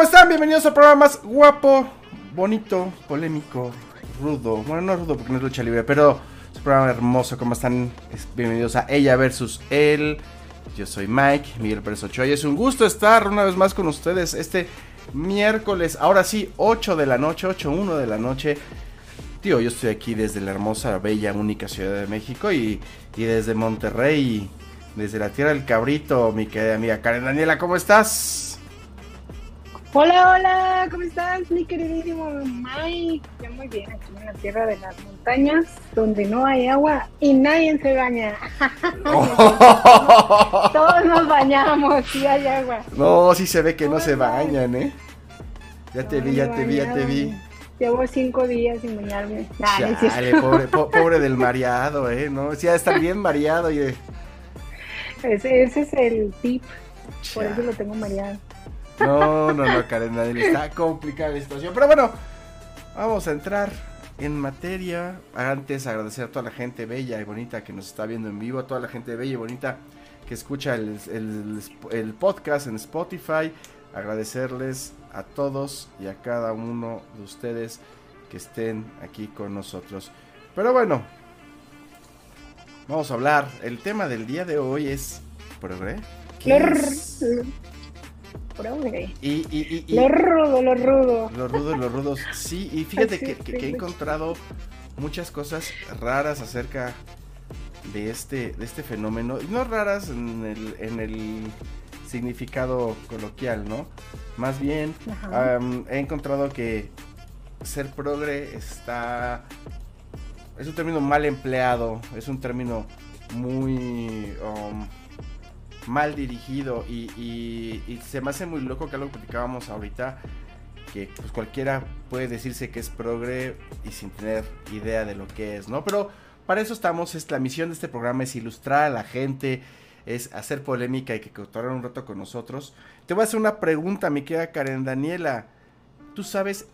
¿cómo están? Bienvenidos al programa más guapo, bonito, polémico, rudo. Bueno, no rudo porque no es lucha libre, pero es un programa hermoso. ¿Cómo están? Bienvenidos a Ella versus Él. Yo soy Mike, Miguel Pérez Ochoa y es un gusto estar una vez más con ustedes este miércoles, ahora sí, 8 de la noche, 8, 1 de la noche. Tío, yo estoy aquí desde la hermosa, bella, única Ciudad de México y, y desde Monterrey, desde la tierra del cabrito, mi querida amiga Karen Daniela, ¿cómo estás? Hola, hola, ¿cómo estás, mi queridísimo Mike? Yo muy bien, aquí en la tierra de las montañas, donde no hay agua y nadie se baña. Todos nos bañamos, sí hay agua. No, sí se ve que no se bañan, ¿eh? Ya te vi, ya te vi, ya te vi. Llevo cinco días sin bañarme. Dale, pobre, pobre del mareado, ¿eh? No, sí, está bien mareado. Y... Ese, ese es el tip, por eso lo tengo mareado. No, no, no, Karen, está complicada la situación. Pero bueno, vamos a entrar en materia. Antes agradecer a toda la gente bella y bonita que nos está viendo en vivo, a toda la gente bella y bonita que escucha el, el, podcast en Spotify. Agradecerles a todos y a cada uno de ustedes que estén aquí con nosotros. Pero bueno, vamos a hablar. El tema del día de hoy es progre. Y, y, y, lo rudo, lo rudo. Lo rudo, lo rudos. Sí, y fíjate que, he encontrado muchas cosas raras acerca de este, de este fenómeno. No raras en el, en el significado coloquial, ¿no? Más bien, he encontrado que ser progre está... Es un término mal empleado, es un término muy... Um, mal dirigido y, se me hace muy loco que algo platicábamos ahorita que pues cualquiera puede decirse que es progre y sin tener idea de lo que es, ¿no? Pero para eso estamos, es la misión de este programa es ilustrar a la gente, es hacer polémica y que cotorren un rato con nosotros. Te voy a hacer una pregunta, mi querida Karen Daniela. ¿Tú sabes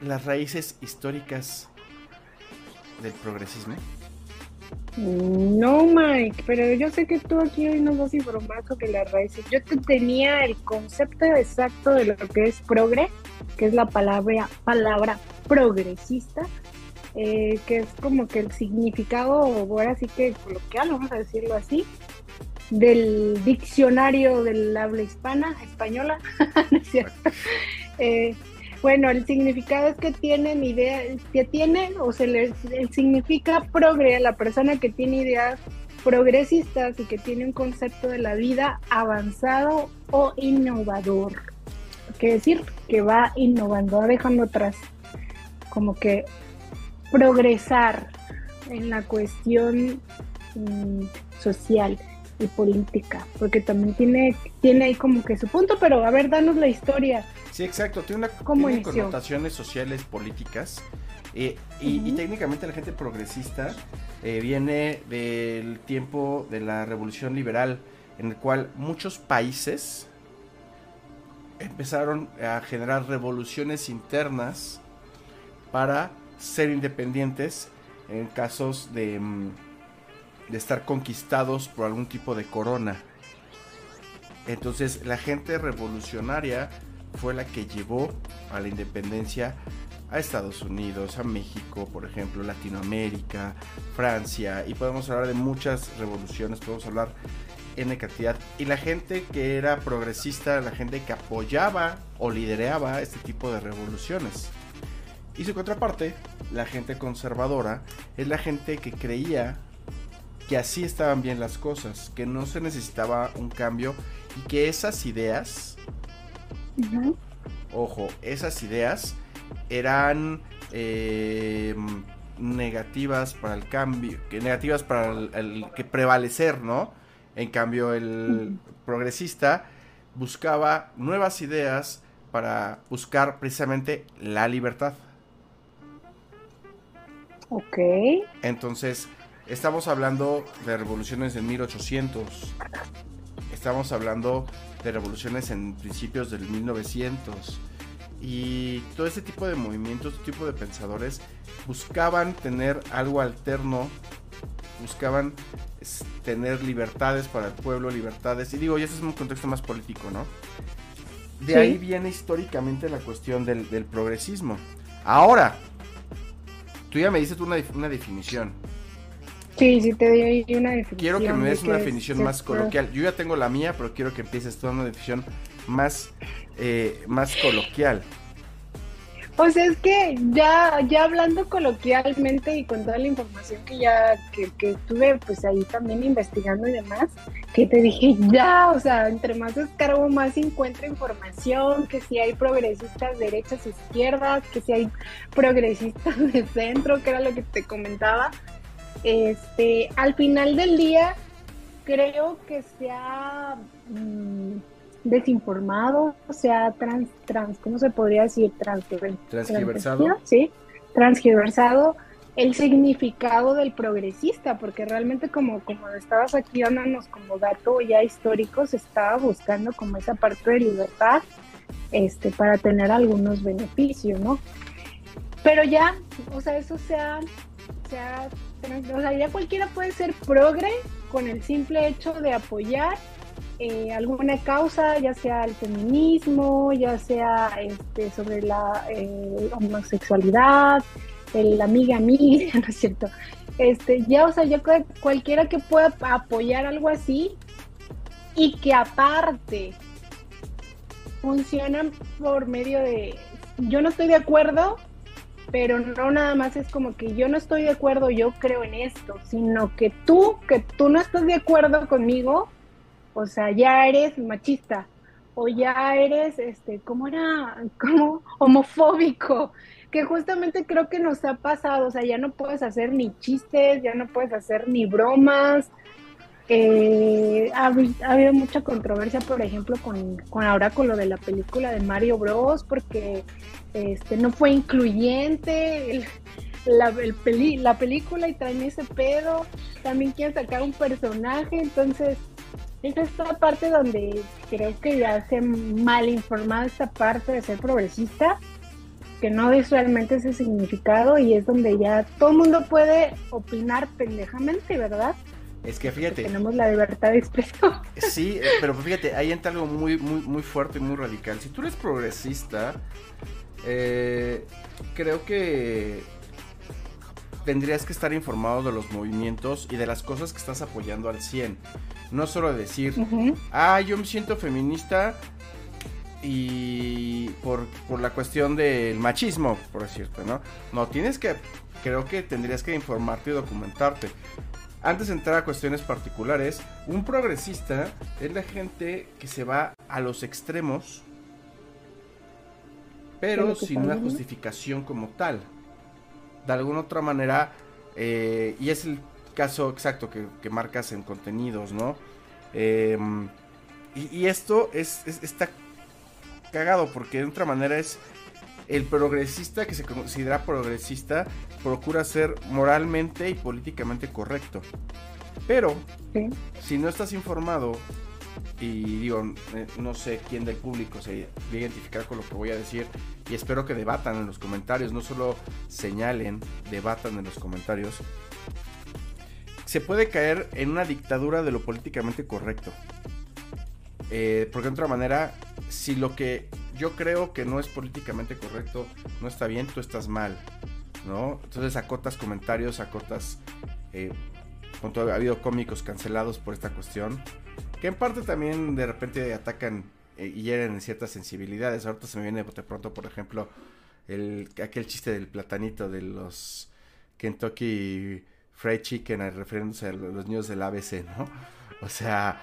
las raíces históricas del progresismo? No, Mike, pero yo sé que tú aquí hoy nos vas a informar sobre las raíces. Yo te tenía el concepto exacto de lo que es progre, que es la palabra, palabra progresista, eh, que es como que el significado, ahora sí que coloquial, vamos a decirlo así, del diccionario del habla hispana, española, bueno, el significado es que tienen ideas, que tienen, o se les significa progre, la persona que tiene ideas progresistas y que tiene un concepto de la vida avanzado o innovador. Quiere decir que va innovando, va dejando atrás, como que progresar en la cuestión mm, social política, porque también tiene, tiene ahí como que su punto, pero a ver, danos la historia Sí, exacto. Tiene, una, connotaciones sociales, políticas. Eh, y, técnicamente la gente progresista eh, viene del tiempo de la revolución liberal, en el cual muchos países empezaron a generar revoluciones internas para ser independientes en casos de, mm, de estar conquistados por algún tipo de corona. Entonces la gente revolucionaria fue la que llevó a la independencia a Estados Unidos, a México, por ejemplo, Latinoamérica, Francia, y podemos hablar de muchas revoluciones, podemos hablar en cantidad. Y la gente que era progresista, la gente que apoyaba o lideraba este tipo de revoluciones. Y su contraparte, la gente conservadora, es la gente que creía que así estaban bien las cosas, que no se necesitaba un cambio y que esas ideas Ojo, esas ideas eran eh, negativas para el cambio, negativas para el, que prevalecer, ¿no? En cambio, el progresista buscaba nuevas ideas para buscar precisamente la libertad. Ok. Entonces, estamos hablando de revoluciones en 1800. Estamos hablando de revoluciones en principios del 1900. Y todo ese tipo de movimientos, este tipo de pensadores buscaban tener algo alterno, buscaban tener libertades para el pueblo, libertades. Y digo, y ese es un contexto más político, ¿no? de ahí viene históricamente la cuestión del, progresismo. Ahora, tú ya me dices una, una definición. Sí, sí te doy una definición. Quiero que me des una definición más coloquial. Yo ya tengo la mía, pero quiero que empieces toda una definición más, eh, más coloquial. O sea, es que ya, ya hablando coloquialmente y con toda la información que ya que, que estuve pues ahí también investigando y demás, que te dije ya, o sea, entre más escarbo más encuentro información, que si hay progresistas derechas, izquierdas, que si hay progresistas de centro, que era lo que te comentaba. Este, al final del día, creo que se ha mm, desinformado, se ha trans, trans, ¿cómo se podría decir? transgiversado. Sí, transgiversado el significado del progresista, porque realmente como, como estabas aquí dándonos como dato ya histórico, se estaba buscando como esa parte de libertad este, para tener algunos beneficios, ¿no? Pero ya, o sea, eso se ha, se ha o sea, ya cualquiera puede ser progre con el simple hecho de apoyar eh, alguna causa, ya sea el feminismo, ya sea este, sobre la eh, homosexualidad, el amiga amiga, ¿no es cierto? Este, ya, o sea, ya cualquiera que pueda apoyar algo así y que aparte funcionan por medio de, yo no estoy de acuerdo, pero no nada más es como que yo no estoy de acuerdo, yo creo en esto, sino que tú, que tú no estás de acuerdo conmigo, o sea, ya eres machista, o ya eres, este, ¿cómo era? Como homofóbico, que justamente creo que nos ha pasado, o sea, ya no puedes hacer ni chistes, ya no puedes hacer ni bromas. Eh, ha, habido mucha controversia, por ejemplo, con, ahora con lo de la película de Mario Bros, porque este, no fue incluyente la, la película y traen ese pedo. También quieren sacar un personaje, entonces es esta parte donde creo que ya se mal informado esta parte de ser progresista, que no es realmente ese significado y es donde ya todo el mundo puede opinar pendejamente, ¿verdad? Es que fíjate. tenemos la libertad de expresión. Sí, eh, pero fíjate, ahí entra algo muy, muy, muy fuerte y muy radical. Si tú eres progresista, eh, creo que tendrías que estar informado de los movimientos y de las cosas que estás apoyando al 100. No solo decir, ah, yo me siento feminista y por, por la cuestión del machismo, por decirte, ¿no? No, tienes que, creo que tendrías que informarte y documentarte. Antes de entrar a cuestiones particulares, un progresista es la gente que se va a los extremos, pero sin una justificación como tal de alguna otra manera, eh, y es el caso exacto que, marcas en contenidos, ¿no? Em, y, esto es, está cagado porque de otra manera es el progresista que se considera progresista procura ser moralmente y políticamente correcto. Pero si no estás informado y digo, eh, no sé quién del público se va a identificar con lo que voy a decir y espero que debatan en los comentarios, no solo señalen, debatan en los comentarios. Se puede caer en una dictadura de lo políticamente correcto. Eh, porque de otra manera, si lo que yo creo que no es políticamente correcto no está bien, tú estás mal. ¿no? Entonces acotas comentarios, acotas... Eh, ha habido cómicos cancelados por esta cuestión que en parte también de repente atacan eh, y hieren en ciertas sensibilidades. Ahorita se me viene de pronto, por ejemplo, el, aquel chiste del platanito de los Kentucky Fried Chicken, refiriéndose a los niños del ABC, ¿no? O sea,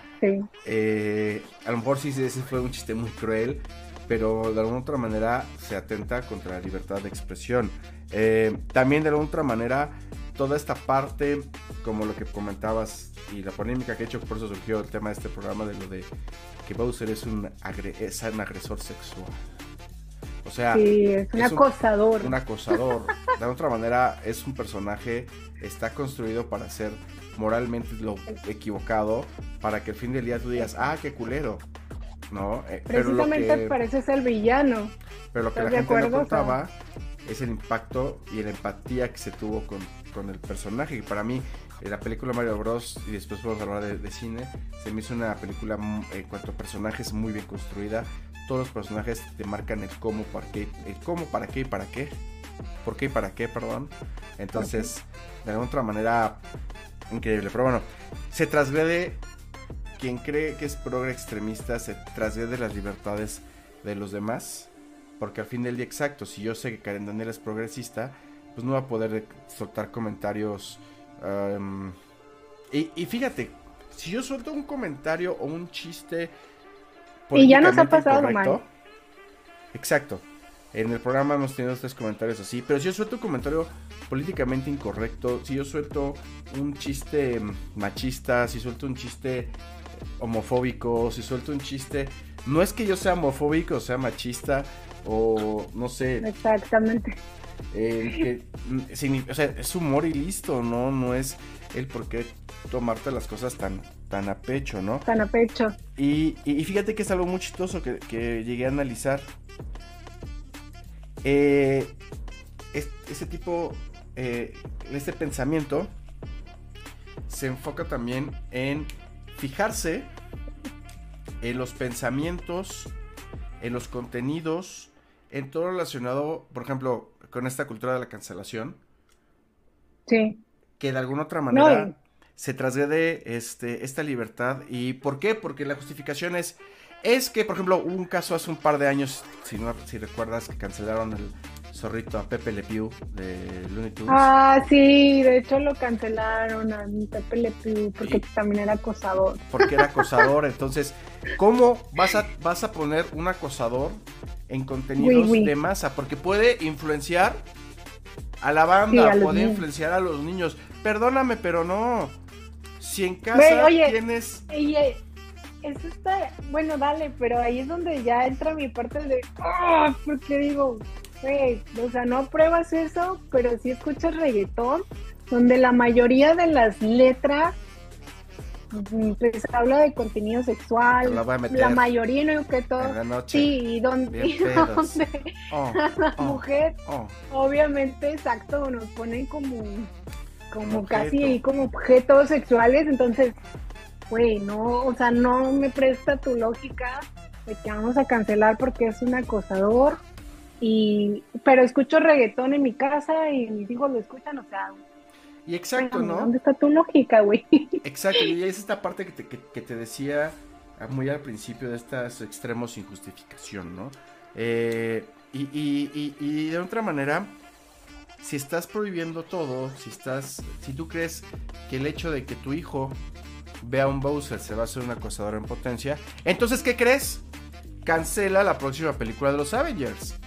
eh, a lo mejor sí ese fue un chiste muy cruel, pero de alguna otra manera se atenta contra la libertad de expresión. Eh, también de alguna otra manera toda esta parte, como lo que comentabas y la polémica que he hecho, por eso surgió el tema de este programa de lo de que Bowser es un, es un agresor sexual. O sea, es un acosador. Un, acosador. De otra manera, es un personaje, está construido para ser moralmente lo equivocado, para que al fin del día tú digas, ah, qué culero. ¿No? Eh, Precisamente pero pareces el villano. Pero lo que la gente no contaba es el impacto y la empatía que se tuvo con, con el personaje. Y para mí, eh, la película Mario Bros. y después podemos hablar de, cine, se me hizo una película mm, en cuanto a personajes muy bien construida. todos los personajes te marcan el cómo, para qué, el cómo, para qué y para qué. ¿Por qué y para qué, perdón? Entonces, de alguna otra manera, increíble. Pero bueno, se trasgrede, quien cree que es progre extremista, se trasgrede las libertades de los demás. Porque al fin del día exacto, si yo sé que Karen Daniel es progresista, pues no va a poder soltar comentarios. Um, y, fíjate, si yo suelto un comentario o un chiste. Y ya nos ha pasado mal. Exacto. En el programa hemos tenido tres comentarios así. Pero si yo suelto un comentario políticamente incorrecto, si yo suelto un chiste machista, si suelto un chiste homofóbico, si suelto un chiste. No es que yo sea homofóbico o sea machista o no sé. Exactamente. que, o sea, es humor y listo, ¿no? No es el por qué tomarte las cosas tan, tan a pecho, ¿no? Tan a pecho. Y, y fíjate que es algo muy chistoso que, que llegué a analizar eh, ese tipo, eh, este pensamiento se enfoca también en fijarse en los pensamientos, en los contenidos, en todo relacionado, por ejemplo, con esta cultura de la cancelación. Sí. Que de alguna otra manera se trasgrede este, esta libertad. ¿Y por qué? Porque la justificación es es que, por ejemplo, hubo un caso hace un par de años, si, no, si recuerdas, que cancelaron el zorrito a Pepe Le Pew de Looney Tunes. Ah, sí, de hecho lo cancelaron a Pepe Le Pew porque también era acosador. Porque era acosador, entonces, ¿cómo vas a, vas a poner un acosador en contenidos de masa? Porque puede influenciar a la banda, puede influenciar a los niños. Perdóname, pero no. Si en casa tienes... Eh, eso está, bueno, dale, pero ahí es donde ya entra mi parte de, ¡ah! porque digo, güey, o sea, no pruebas eso, pero sí escuchas reggaetón, donde la mayoría de las letras mm, pues habla de contenido sexual, la, mayoría no que todo, sí, y donde, oh, la oh, mujer, oh. obviamente, exacto, nos ponen como, como casi como objetos sexuales, entonces güey, no, o sea, no me presta tu lógica de que vamos a cancelar porque es un acosador. Y, pero escucho reggaetón en mi casa y mis hijos lo escuchan, o sea. Y exacto, ¿no? ¿Dónde está tu lógica, güey? Exacto, y es esta parte que te, que, te decía muy al principio de estos extremos sin justificación, ¿no? Eh, y, y, y, de otra manera, si estás prohibiendo todo, si estás, si tú crees que el hecho de que tu hijo ve a un Bowser, se va a hacer un acosador en potencia. Entonces, ¿qué crees? Cancela la próxima película de los Avengers.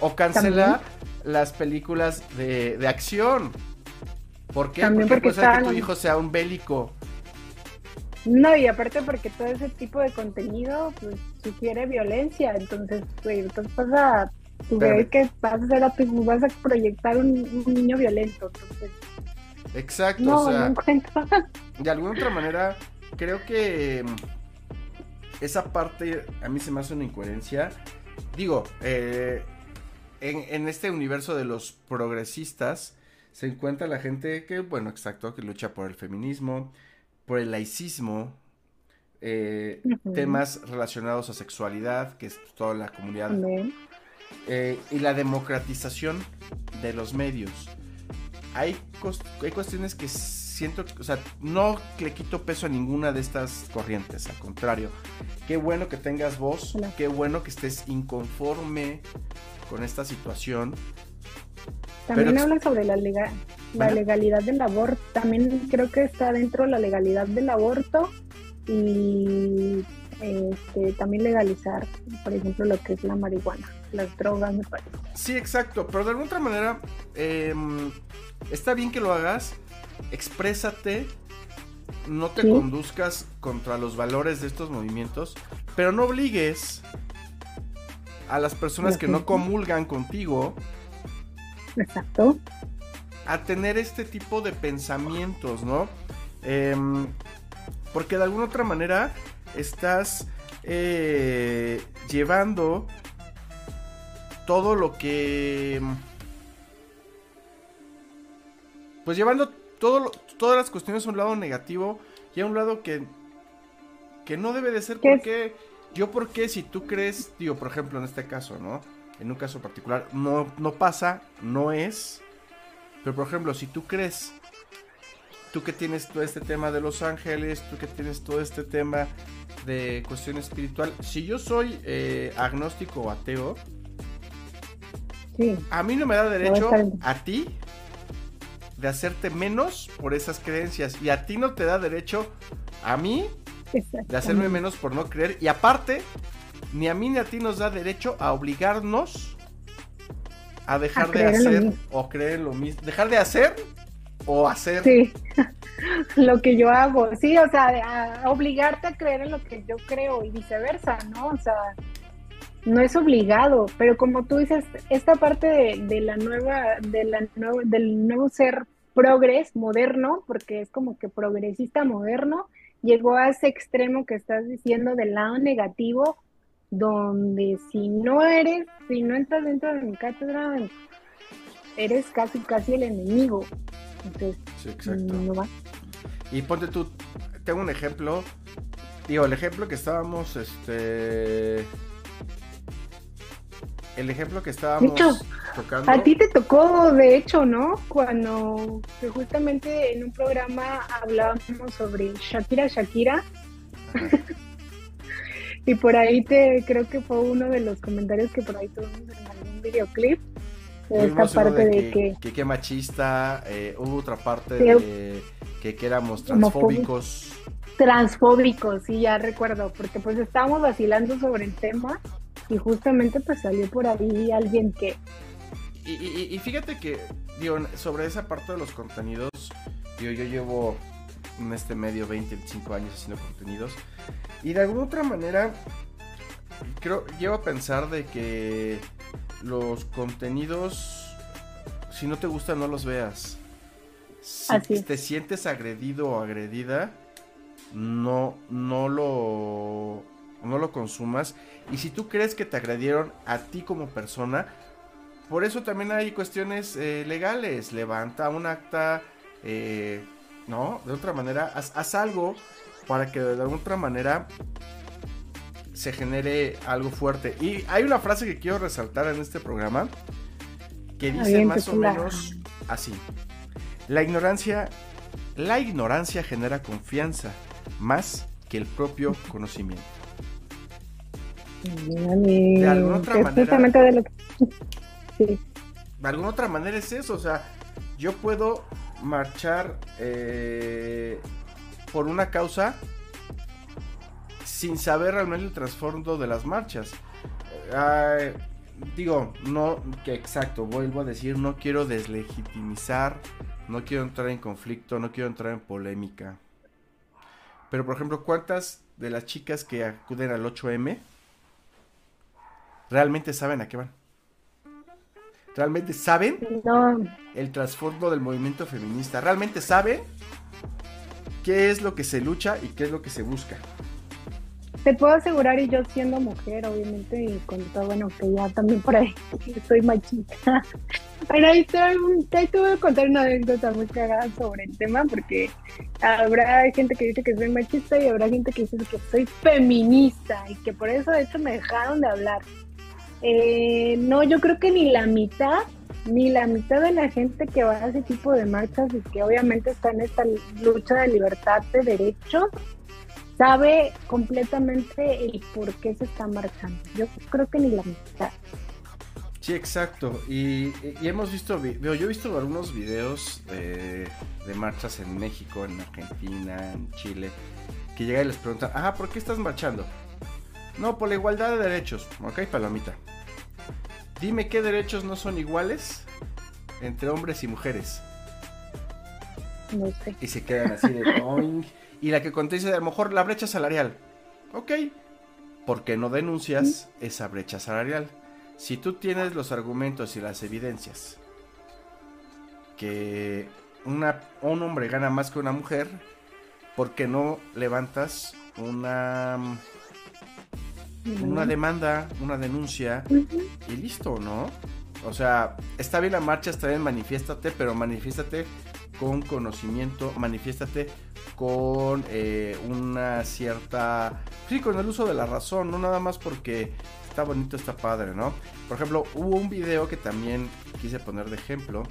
O cancela las películas de, acción. ¿Por qué? También porque, que tu hijo sea un bélico. No, y aparte porque todo ese tipo de contenido pues sugiere violencia, entonces, pues, entonces vas a, tú que vas a hacer a vas a proyectar un, un niño violento, entonces Exacto, o sea, de alguna otra manera, creo que mm, esa parte a mí se me hace una incoherencia. Digo, eh, en, este universo de los progresistas se encuentra la gente que, bueno, exacto, que lucha por el feminismo, por el laicismo, eh, temas relacionados a sexualidad, que es toda la comunidad, eh, y la democratización de los medios. Hay, hay cuestiones que siento, o sea, no le quito peso a ninguna de estas corrientes, al contrario. Qué bueno que tengas voz, qué bueno que estés inconforme con esta situación. También habla sobre la, legal, la legalidad del aborto. También creo que está dentro de la legalidad del aborto y este, también legalizar, por ejemplo, lo que es la marihuana, las drogas, me parece. Sí, exacto, pero de alguna otra manera, em, está bien que lo hagas, exprésate, no te conduzcas contra los valores de estos movimientos, pero no obligues a las personas que no comulgan contigo. Exacto. A tener este tipo de pensamientos, ¿no? Em, porque de alguna otra manera estás eh, llevando todo lo que... Pues llevando todo, todas las cuestiones a un lado negativo y a un lado que, que no debe de ser porque yo por qué si tú crees, digo, por ejemplo, en este caso, ¿no? En un caso particular, no, no pasa, no es. Pero por ejemplo, si tú crees, tú que tienes todo este tema de los ángeles, tú que tienes todo este tema de cuestión espiritual, si yo soy eh, agnóstico o ateo, a mí no me da derecho a ti de hacerte menos por esas creencias y a ti no te da derecho a mí de hacerme menos por no creer. Y aparte, ni a mí ni a ti nos da derecho a obligarnos a dejar de hacer o creer lo mismo. Dejar de hacer o hacer. Sí, lo que yo hago. Sí, o sea, a obligarte a creer en lo que yo creo y viceversa, ¿no? O sea, no es obligado, pero como tú dices, esta parte de, la nueva, de la del nuevo ser progres moderno, porque es como que progresista moderno, llegó a ese extremo que estás diciendo del lado negativo, donde si no eres, si no entras dentro de mi cátedra, eres casi casi el enemigo. Entonces, sí, exacto. No va. Y ponte tú, tengo un ejemplo, digo, el ejemplo que estábamos, este, el ejemplo que estábamos tocando. A ti te tocó, de hecho, ¿no? Cuando justamente en un programa hablábamos sobre Shakira Shakira. y por ahí te creo que fue uno de los comentarios que por ahí tuvimos en algún videoclip. De esta parte de, que, que, que, machista, eh, hubo otra parte de que, que éramos transfóbicos. Transfóbicos, sí, ya recuerdo, porque pues estábamos vacilando sobre el tema y justamente pues salió por ahí alguien que... Y, fíjate que, digo, sobre esa parte de los contenidos, yo llevo en este medio 20, 25 años haciendo contenidos y de alguna otra manera creo, llevo a pensar de que los contenidos, si no te gustan, no los veas. Si te sientes agredido o agredida, no, no lo no lo consumas. Y si tú crees que te agredieron a ti como persona, por eso también hay cuestiones eh, legales. Levanta un acta, eh, ¿no? De otra manera, haz, algo para que de alguna otra manera se genere algo fuerte. Y hay una frase que quiero resaltar en este programa que dice más o menos así. La ignorancia, la ignorancia genera confianza más que el propio conocimiento de alguna otra manera. De, lo de alguna otra manera es eso, o sea, yo puedo marchar eh, por una causa sin saber realmente el trasfondo de las marchas. digo, no, que exacto, vuelvo a decir, no quiero deslegitimizar, no quiero entrar en conflicto, no quiero entrar en polémica. Pero por ejemplo, ¿cuántas de las chicas que acuden al 8M realmente saben a qué van. Realmente saben el trasfondo del movimiento feminista. Realmente saben qué es lo que se lucha y qué es lo que se busca. Te puedo asegurar, y yo siendo mujer, obviamente, y con todo, bueno, que ya también por ahí soy machista. Pero ahí te, ahí te voy a contar una anécdota muy cagada sobre el tema, porque habrá gente que dice que soy machista y habrá gente que dice que soy feminista y que por eso, de hecho, me dejaron de hablar. Eh, no, yo creo que ni la mitad, ni la mitad de la gente que va a ese tipo de marchas y que obviamente está en esta lucha de libertad de derechos, sabe completamente el por qué se está marchando. Yo creo que ni la mitad. Sí, exacto. Y, hemos visto, yo he visto algunos videos de, marchas en México, en Argentina, en Chile, que llegan y les preguntan, ah, ¿por qué estás marchando? No, por la igualdad de derechos. Ok, palomita. Dime qué derechos no son iguales entre hombres y mujeres. No sé. Y se quedan así de Y la que contesta a lo mejor la brecha salarial. Ok. ¿Por qué no denuncias esa brecha salarial? Si tú tienes los argumentos y las evidencias que una, un hombre gana más que una mujer, ¿por qué no levantas una una demanda, una denuncia y listo, ¿no? O sea, está bien la marcha, está bien, manifiéstate, pero manifiéstate con conocimiento, manifiéstate con eh, una cierta... Sí, con el uso de la razón, no nada más porque está bonito, está padre, ¿no? Por ejemplo, hubo un video que también quise poner de ejemplo,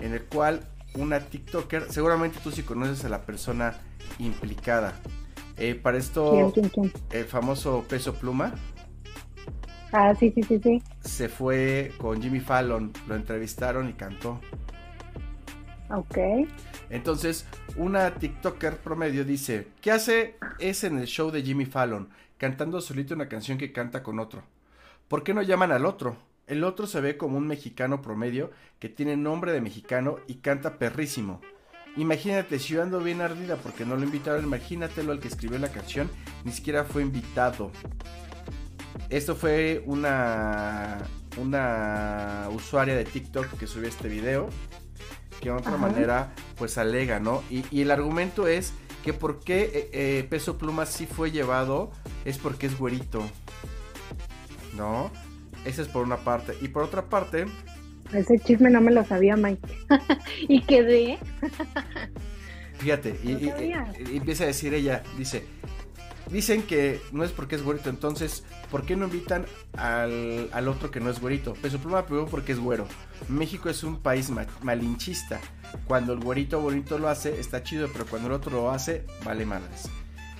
en el cual una TikToker, seguramente tú sí conoces a la persona implicada. Eh, para esto, el famoso peso pluma. Ah, sí, sí, sí, sí. Se fue con Jimmy Fallon, lo entrevistaron y cantó. Ok. Entonces, una TikToker promedio dice, ¿qué hace ese en el show de Jimmy Fallon? Cantando solito una canción que canta con otro. ¿Por qué no llaman al otro? El otro se ve como un mexicano promedio que tiene nombre de mexicano y canta perrísimo. Imagínate, si yo ando bien ardida porque no lo invitaron, imagínatelo al que escribió la canción, ni siquiera fue invitado. Esto fue una, una usuaria de TikTok que subió este video que de otra manera pues alega, ¿no? Y, el argumento es que por qué eh, eh, Peso Pluma sí fue llevado es porque es güerito, ¿no? Esa es por una parte. Y por otra parte... Ese chisme no me lo sabía, Mike. y quedé. Fíjate, y, empieza a decir ella, dice, dicen que no es porque es güerito, entonces, ¿por qué no invitan al, al otro que no es güerito? Peso Pluma pegó porque es güero. México es un país malinchista. Cuando el güerito bonito lo hace, está chido, pero cuando el otro lo hace, vale madres.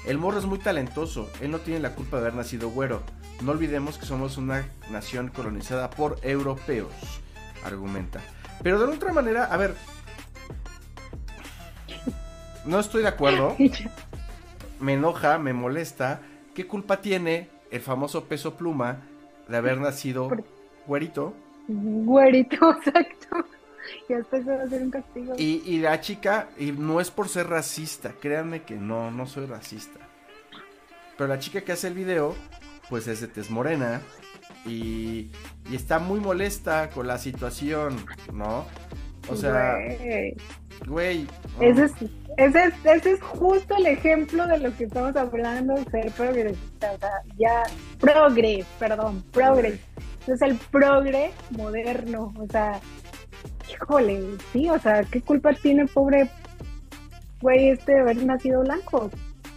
El morro es muy talentoso, él no tiene la culpa de haber nacido güero. No olvidemos que somos una nación colonizada por europeos, argumenta. Pero de otra manera, a ver, no estoy de acuerdo. Me enoja, me molesta. ¿Qué culpa tiene el famoso peso pluma de haber nacido güerito? Güerito, exacto. Y después va a ser un castigo. Y, y la chica, y no es por ser racista, créanme que no, no soy racista. Pero la chica que hace el video, pues es de tez morena. Y, y está muy molesta con la situación, ¿no? O sea, güey. Ese, es, ese, es, ese, es, justo el ejemplo de lo que estamos hablando, ser progresista. O sea, ya, progres, perdón, progres es el progre moderno, o sea, híjole, sí, o sea, ¿qué culpa tiene pobre güey este de haber nacido blanco?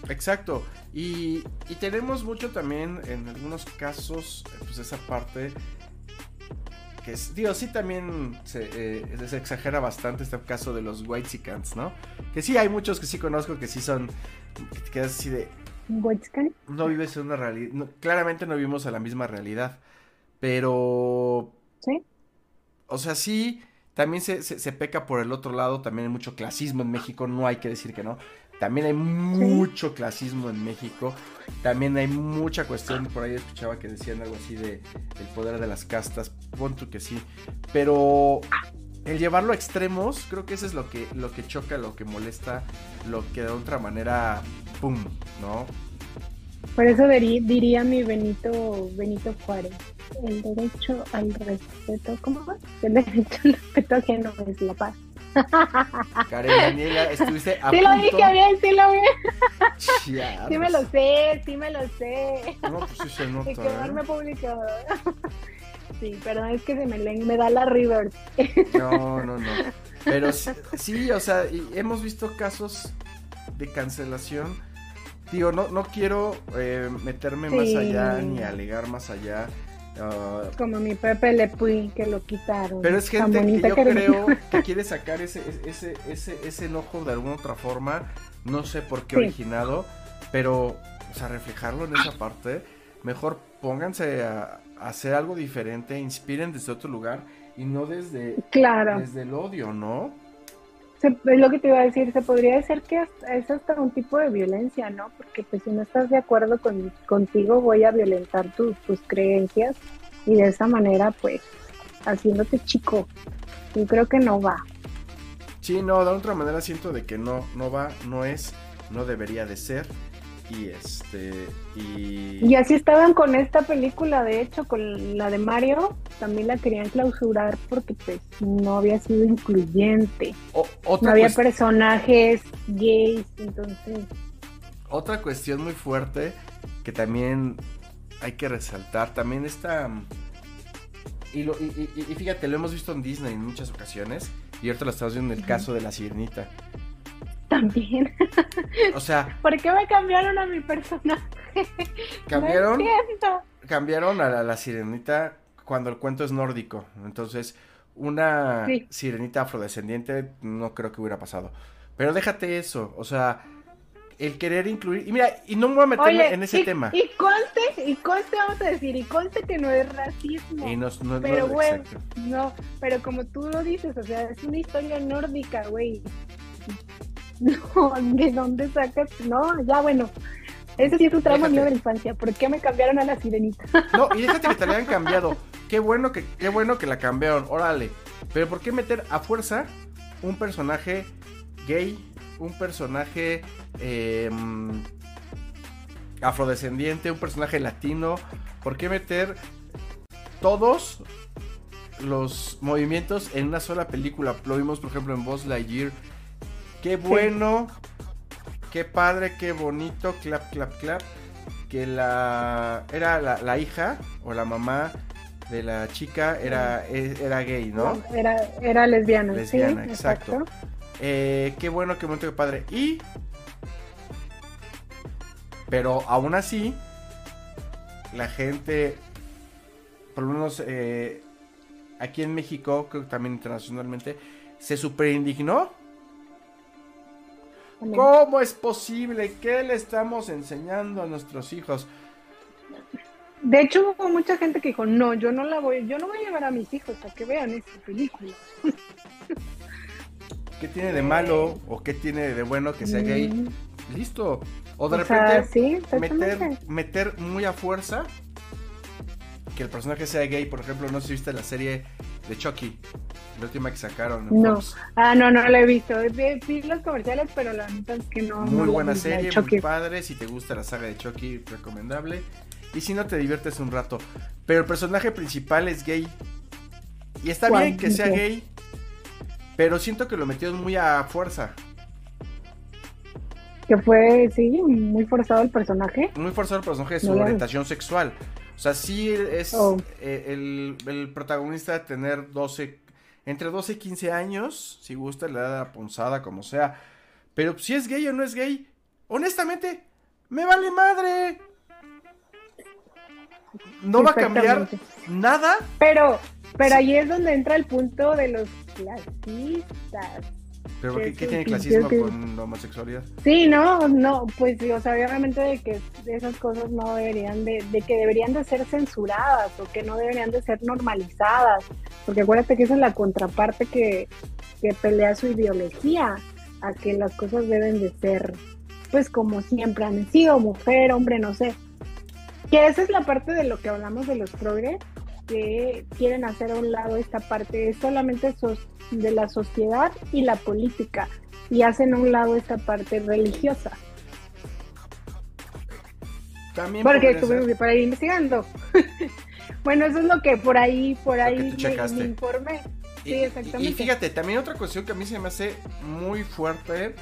Exacto. Y, tenemos mucho también en algunos casos, pues esa parte que es, digo, sí también se, eh, se exagera bastante este caso de los white ¿no? Que sí hay muchos que sí conozco que sí son, que, así de... ¿White No vives en una realidad, claramente no vivimos a la misma realidad. Pero. Sí. O sea, sí, también se, se, peca por el otro lado. También hay mucho clasismo en México, no hay que decir que no. También hay mucho clasismo en México. También hay mucha cuestión. Por ahí escuchaba que decían algo así de el poder de las castas. Punto que sí. Pero el llevarlo a extremos, creo que eso es lo que, lo que choca, lo que molesta, lo que de otra manera, ¡pum! ¿No? Por eso diría mi Benito, Benito Juárez el derecho al respeto, ¿cómo va? El derecho al respeto ajeno es la paz. Karen Daniela, estuviste a Sí punto? lo dije bien, sí lo vi. sí me lo sé, sí me lo sé. No, pues sí se nota. De quedarme ¿eh? publicado. Sí, perdón, es que se me, me da la river. No, no, no. Pero sí, o sea, hemos visto casos de cancelación. Digo, no, no quiero eh, meterme más allá ni alegar más allá. Ah, Como mi Pepe Le Puy, que lo quitaron. Pero es gente que yo creo que quiere sacar ese, ese, ese, ese enojo de alguna otra forma. No sé por qué originado, pero, o sea, reflejarlo en esa parte. Mejor pónganse a, hacer algo diferente, inspiren desde otro lugar y no desde, claro. desde el odio, ¿no? Es lo que te iba a decir, se podría decir que es hasta un tipo de violencia, ¿no? Porque pues si no estás de acuerdo con, contigo voy a violentar tus, tus creencias y de esa manera pues haciéndote chico. Yo creo que no va. Sí, no, de otra manera siento de que no, no va, no es, no debería de ser. Y este. Y... y así estaban con esta película, de hecho, con la de Mario, también la querían clausurar porque pues no había sido incluyente. no había personajes gays, entonces. Otra cuestión muy fuerte que también hay que resaltar, también está. Y, lo, y, y, fíjate, lo hemos visto en Disney en muchas ocasiones. Y ahorita lo estamos viendo en el caso de la sirenita también. O sea. ¿Por qué me cambiaron a mi personaje? Cambiaron. cambiaron a la, sirenita cuando el cuento es nórdico. Entonces, una sirenita afrodescendiente no creo que hubiera pasado. Pero déjate eso, o sea, el querer incluir. Y mira, y no me voy a meter en ese tema. Y conste, y conste, vamos a decir, y conste que no es racismo. Y no, no, pero, güey, no, pero como tú lo dices, o sea, es una historia nórdica, güey. No, ¿de dónde sacas? No, ya bueno. Ese sí es un trauma mío de la infancia. ¿Por qué me cambiaron a la sirenita? No, y déjate que te la hayan cambiado. Qué bueno que, qué bueno que la cambiaron, órale. Pero ¿por qué meter a fuerza un personaje gay un personaje em, afrodescendiente, un personaje latino. ¿Por qué meter todos los movimientos en una sola película? Lo vimos, por ejemplo, en Buzz Lightyear. Qué bueno, qué padre, qué bonito, clap, clap, clap. Que la. Era la, hija o la mamá de la chica era, era gay, ¿no? Era, era lesbiana. Lesbiana, exacto. Eh, qué bueno, qué momento, qué padre. Y. Pero aún así, la gente, por lo menos eh, aquí en México, creo que también internacionalmente, se super ¿Cómo es posible? ¿Qué le estamos enseñando a nuestros hijos? De hecho, hubo mucha gente que dijo, no, yo no la voy, yo no voy a llevar a mis hijos a que vean esta película. ¿Qué tiene de malo o qué tiene de bueno que sea gay? Mm. Listo. O de repente meter, meter muy a fuerza que el personaje sea gay. Por ejemplo, no sé si viste la serie de Chucky, la última que sacaron. no. Ah, no, no la he visto. Vi los comerciales, pero la neta es que no. Muy buena serie, muy padre. Si te gusta la saga de Chucky, recomendable. Y si no, te diviertes un rato. Pero el personaje principal es gay. Y está bien que sea gay pero siento que lo metieron muy a fuerza. Que fue, sí, muy forzado el personaje. Muy forzado el personaje de su orientación sexual. O sea, sí es oh. eh, el, protagonista de tener 12, entre 12 y 15 años, si gusta, le da la punzada, como sea. Pero si es gay o no es gay, honestamente, me vale madre. No va a cambiar nada. Pero, pero ahí es donde entra el punto de los clasistas. ¿Pero qué, tiene clasismo con la homosexualidad? Sí, no, no, pues o sea, obviamente de que esas cosas no deberían de, de que deberían de ser censuradas o que no deberían de ser normalizadas, porque acuérdate que esa es la contraparte que, que pelea su ideología, a que las cosas deben de ser, pues como siempre han sido, mujer, hombre, no sé. Que esa es la parte de lo que hablamos de los progres, que quieren hacer a un lado esta parte solamente de la sociedad y la política y hacen a un lado esta parte religiosa. También Porque estuvimos por ahí investigando. bueno, eso es lo que por ahí, por ahí me, informé. sí, exactamente. Y fíjate, también otra cuestión que a mí se me hace muy fuerte,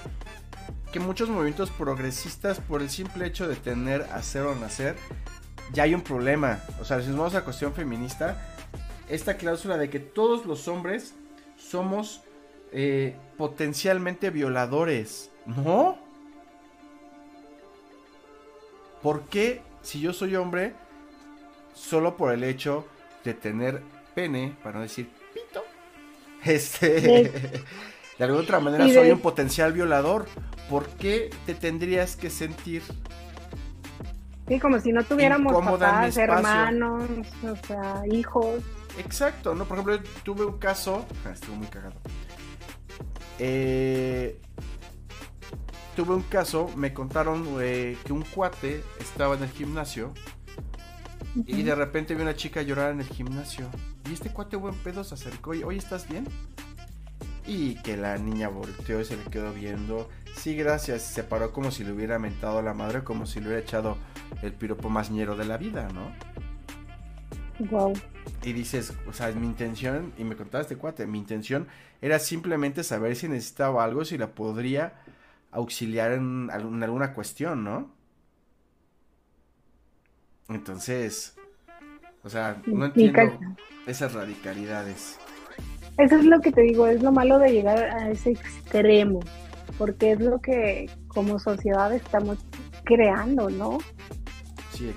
que muchos movimientos progresistas, por el simple hecho de tener, hacer o nacer, ya hay un problema. O sea, si nos vamos a la cuestión feminista, esta cláusula de que todos los hombres somos eh, potencialmente violadores. ¿No? ¿Por qué si yo soy hombre, solo por el hecho de tener pene, para no decir pito, este, de alguna otra manera soy un potencial violador? ¿Por qué te tendrías que sentir Sí, como si no tuviéramos papás, hermanos, o sea, hijos. Exacto, ¿no? Por ejemplo, tuve un caso, estuvo muy cagado. Eh, tuve un caso, me contaron eh, que un cuate estaba en el gimnasio y de repente vi una chica llorar en el gimnasio. Y este cuate buen pedo se acercó y, oye, ¿estás bien? Y que la niña volteó y se le quedó viendo. Sí, gracias. Se paró como si le hubiera mentado a la madre, como si le hubiera echado el piropo más ñero de la vida, ¿no? Wow. Y dices, o sea, mi intención, y me contaba este cuate, mi intención era simplemente saber si necesitaba algo, si la podría auxiliar en, alguna cuestión, ¿no? Entonces, o sea, no entiendo esas radicalidades. Eso es lo que te digo, es lo malo de llegar a ese extremo. porque es lo que como sociedad estamos creando, ¿no?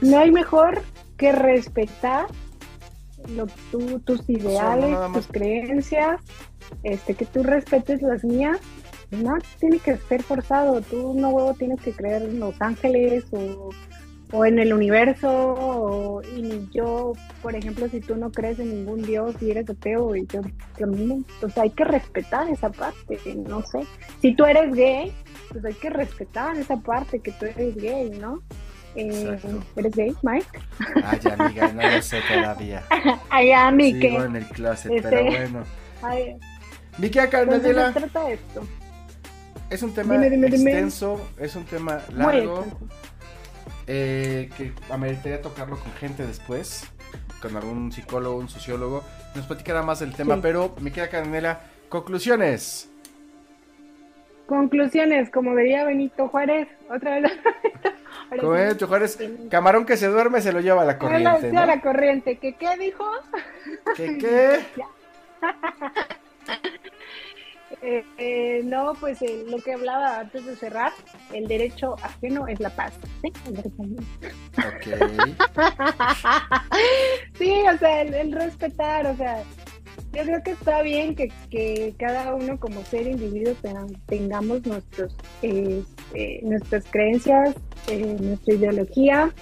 no hay mejor que respetar lo, tus ideales, tus creencias, este, que tú respetes las mías. No tiene que ser forzado. Tú no tienes que creer en los ángeles o, en el universo. y yo, por ejemplo, si tú no crees en ningún dios y eres ateo y yo lo mismo, pues hay que respetar esa parte. No sé. Si tú eres gay, pues hay que respetar esa parte que tú eres gay, ¿no? Eh, ¿Eres gay, Mike? Ay, amiga, no lo sé todavía. Ay, amiga. Sigo en el closet, este... pero bueno. Ay. Vicky Carmela. trata esto? Es un tema extenso, es un tema largo. Eh, que ameritaría tocarlo con gente después, con algún psicólogo, un sociólogo. Nos platicará más del tema, pero mi querida Canela, conclusiones. Conclusiones, como diría Benito Juárez, otra vez. Como Benito Juárez, camarón que se duerme se lo lleva a la corriente. ¿no? a la corriente. ¿Qué qué dijo? ¿Qué qué? Eh, eh, no, pues eh, lo que hablaba antes de cerrar, el derecho ajeno es la paz. ¿sí? sí, o sea, el, respetar, o sea, yo creo que está bien que, que cada uno como ser individuo tengamos nuestros, nuestras creencias, nuestra ideología.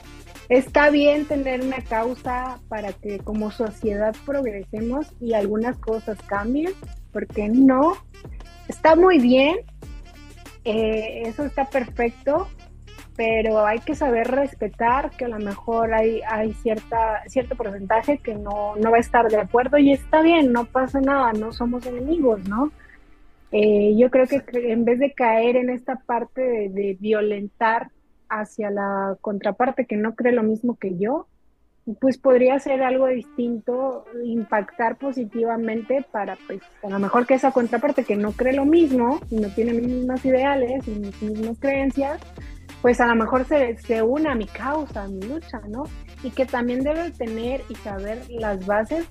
Está bien tener una causa para que como sociedad progresemos y algunas cosas cambien, porque no? Está muy bien, eh, eso está perfecto, pero hay que saber respetar que a lo mejor hay, hay cierta, cierto porcentaje que no, va a estar de acuerdo y está bien, no pasa nada, no somos enemigos, ¿no? Eh, yo creo que en vez de caer en esta parte de violentar hacia la contraparte que no cree lo mismo que yo, pues podría ser algo distinto, impactar positivamente para, pues, a lo mejor que esa contraparte que no cree lo mismo, no tiene mis mismas ideales, y mis mismas creencias, pues a lo mejor se, se une a mi causa, a mi lucha, ¿no? Y que también debe tener y saber las bases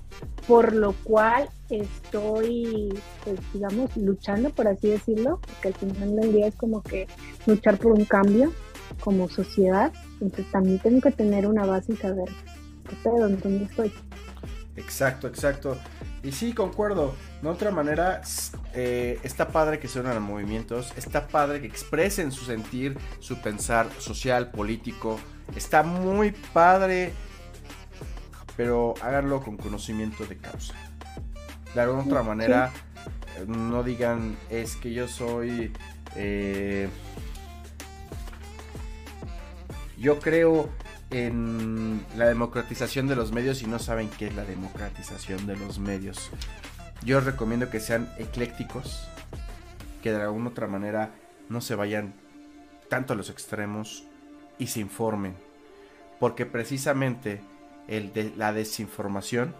por lo cual estoy, pues digamos, luchando, por así decirlo, porque al final del día es como que luchar por un cambio como sociedad, entonces también tengo que tener una base y saber dónde estoy. Exacto, exacto. Y sí, concuerdo. De otra manera, eh, está padre que se unan a movimientos, está padre que expresen su sentir, su pensar social, político. Está muy padre, pero háganlo con conocimiento de causa. De alguna otra manera, no digan es que yo soy... Eh, yo creo en la democratización de los medios y no saben qué es la democratización de los medios. Yo recomiendo que sean eclécticos, que de alguna otra manera no se vayan tanto a los extremos y se informen, porque precisamente el de la desinformación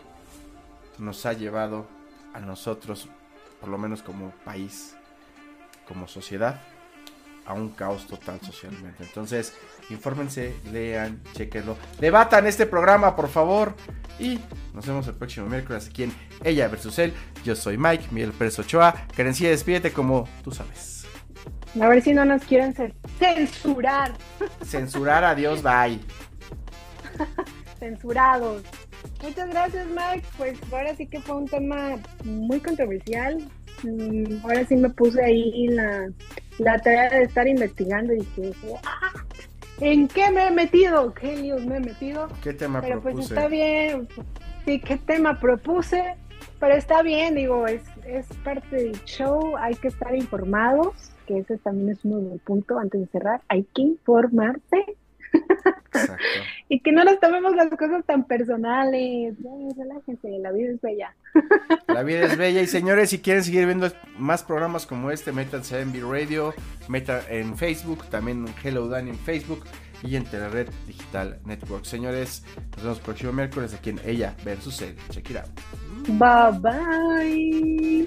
nos ha llevado a nosotros, por lo menos como país, como sociedad, a un caos total socialmente. Entonces, infórmense, lean, chequenlo, debatan este programa, por favor. Y nos vemos el próximo miércoles aquí en Ella versus Él. Yo soy Mike, Miguel Pérez Ochoa. Carencia, despídete como tú sabes. A ver si no nos quieren censurar. Censurar, adiós, bye. Censurados. Muchas gracias, Mike. Pues ahora sí que fue un tema muy controversial. Mm, ahora sí me puse ahí la, la tarea de estar investigando y dije, ah, ¿en qué me he metido? ¿Qué líos me he metido? ¿Qué tema Pero pues está bien, sí, ¿qué tema propuse? Pero está bien, digo, es, es parte del show, hay que estar informados, que ese también es uno del punto antes de cerrar, hay que informarse y que no nos tomemos las cosas tan personales. relájense, la vida es bella. La vida es bella. Y señores, si quieren seguir viendo más programas como este, métanse en Radio, meta en Facebook, también en Hello Dan en Facebook y en Telered Digital Network. Señores, nos vemos el próximo miércoles aquí en Ella versus él. Check it out. Bye bye.